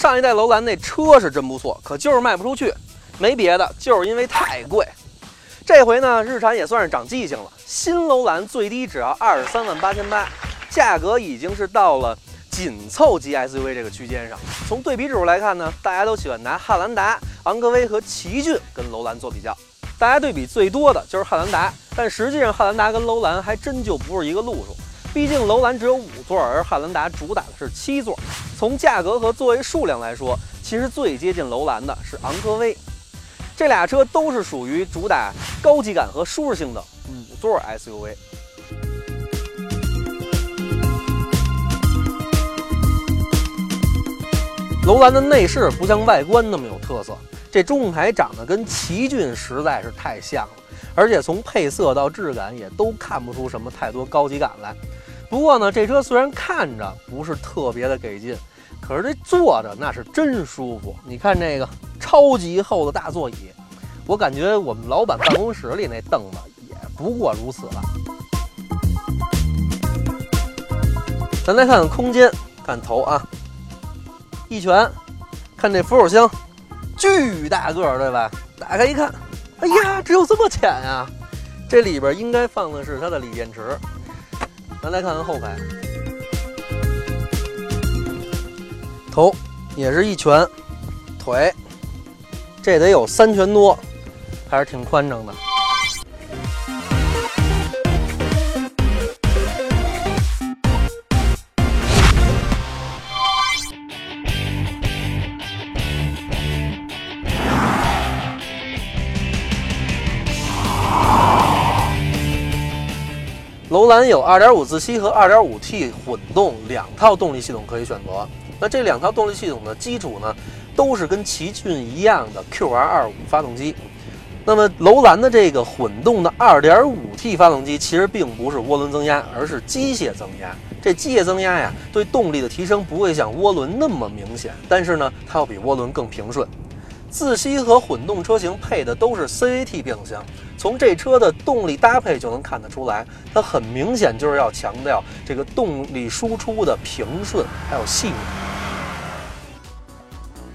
上一代楼兰那车是真不错，可就是卖不出去，没别的，就是因为太贵。这回呢，日产也算是长记性了，新楼兰最低只要二十三万八千八，价格已经是到了紧凑级 SUV 这个区间上。从对比指数来看呢，大家都喜欢拿汉兰达、昂科威和奇骏跟楼兰做比较，大家对比最多的就是汉兰达，但实际上汉兰达跟楼兰还真就不是一个路数。毕竟楼兰只有五座，而汉兰达主打的是七座。从价格和座位数量来说，其实最接近楼兰的是昂科威。这俩车都是属于主打高级感和舒适性的五座 SUV。楼兰的内饰不像外观那么有特色，这中控台长得跟奇骏实在是太像了，而且从配色到质感也都看不出什么太多高级感来。不过呢，这车虽然看着不是特别的给劲，可是这坐着那是真舒服。你看这个超级厚的大座椅，我感觉我们老板办公室里那凳子也不过如此了。咱来看看空间，看头啊，一拳，看这扶手箱，巨大个儿，对吧？打开一看，哎呀，只有这么浅呀！这里边应该放的是它的锂电池。咱再看看后排，头也是一拳，腿这得有三拳多，还是挺宽敞的。楼兰有2.5自吸和 2.5T 混动两套动力系统可以选择。那这两套动力系统的基础呢，都是跟奇骏一样的 QR25 发动机。那么楼兰的这个混动的 2.5T 发动机其实并不是涡轮增压，而是机械增压。这机械增压呀，对动力的提升不会像涡轮那么明显，但是呢，它要比涡轮更平顺。自吸和混动车型配的都是 CVT 变速箱，从这车的动力搭配就能看得出来，它很明显就是要强调这个动力输出的平顺还有细腻。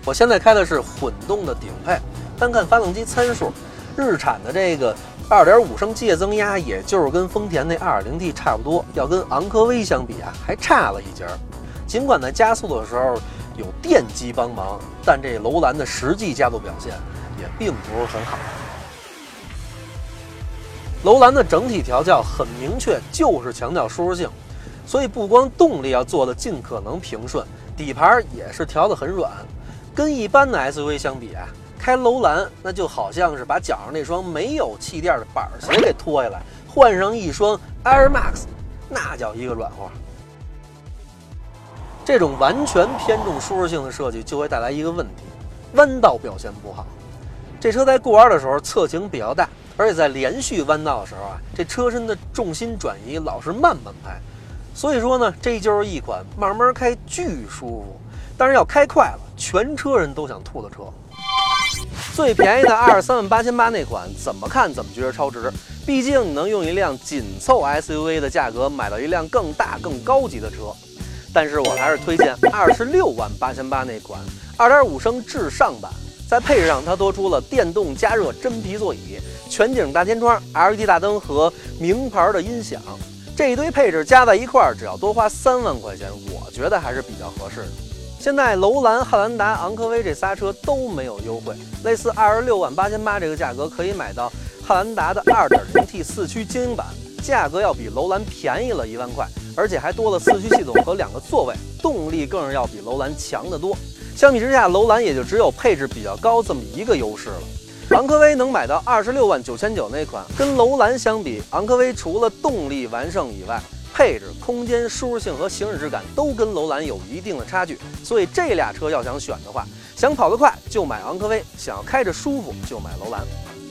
我现在开的是混动的顶配，单看发动机参数，日产的这个2.5升机械增压，也就是跟丰田那 2.0T 差不多，要跟昂科威相比啊，还差了一截儿。尽管在加速的时候。有电机帮忙，但这楼兰的实际加速表现也并不是很好。楼兰的整体调教很明确，就是强调舒适性，所以不光动力要做的尽可能平顺，底盘也是调的很软。跟一般的 SUV 相比啊，开楼兰那就好像是把脚上那双没有气垫的板鞋给脱下来，换上一双 Air Max，那叫一个软和。这种完全偏重舒适性的设计就会带来一个问题：弯道表现不好。这车在过弯的时候侧倾比较大，而且在连续弯道的时候啊，这车身的重心转移老是慢半拍。所以说呢，这就是一款慢慢开巨舒服，但是要开快了，全车人都想吐的车。最便宜的二十三万八千八那款，怎么看怎么觉得超值。毕竟能用一辆紧凑 SUV 的价格买到一辆更大更高级的车。但是我还是推荐二十六万八千八那款二点五升智尚版，在配置上它多出了电动加热真皮座椅、全景大天窗、LED 大灯和名牌的音响。这一堆配置加在一块儿，只要多花三万块钱，我觉得还是比较合适的。现在楼兰、汉兰达、昂科威这仨车都没有优惠，类似二十六万八千八这个价格可以买到汉兰达的二点零 T 四驱精英版，价格要比楼兰便宜了一万块。而且还多了四驱系统和两个座位，动力更是要比楼兰强得多。相比之下，楼兰也就只有配置比较高这么一个优势了。昂科威能买到二十六万九千九那款，跟楼兰相比，昂科威除了动力完胜以外，配置、空间、舒适性和行驶质感都跟楼兰有一定的差距。所以这俩车要想选的话，想跑得快就买昂科威，想要开着舒服就买楼兰。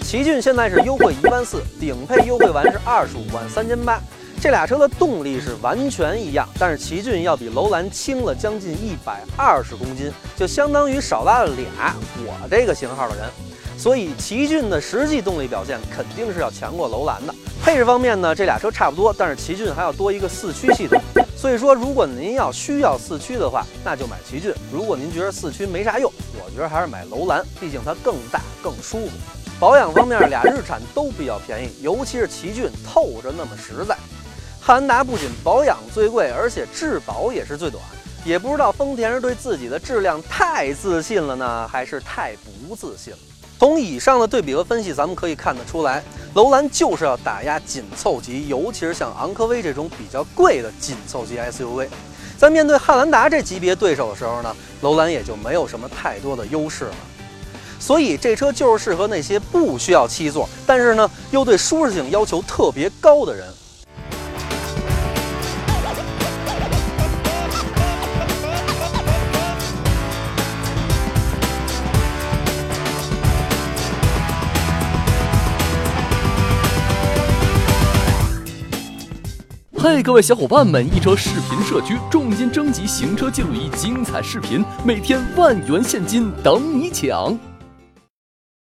奇骏现在是优惠一万四，顶配优惠完是二十五万三千八。这俩车的动力是完全一样，但是奇骏要比楼兰轻了将近一百二十公斤，就相当于少拉了俩我这个型号的人。所以奇骏的实际动力表现肯定是要强过楼兰的。配置方面呢，这俩车差不多，但是奇骏还要多一个四驱系统。所以说，如果您要需要四驱的话，那就买奇骏；如果您觉得四驱没啥用，我觉得还是买楼兰，毕竟它更大更舒服。保养方面，俩日产都比较便宜，尤其是奇骏透着那么实在。汉兰达不仅保养最贵，而且质保也是最短。也不知道丰田是对自己的质量太自信了呢，还是太不自信了。从以上的对比和分析，咱们可以看得出来，楼兰就是要打压紧凑级，尤其是像昂科威这种比较贵的紧凑级 SUV。在面对汉兰达这级别对手的时候呢，楼兰也就没有什么太多的优势了。所以这车就是适合那些不需要七座，但是呢又对舒适性要求特别高的人。嘿，各位小伙伴们！一车视频社区重金征集行车记录仪精彩视频，每天万元现金等你抢。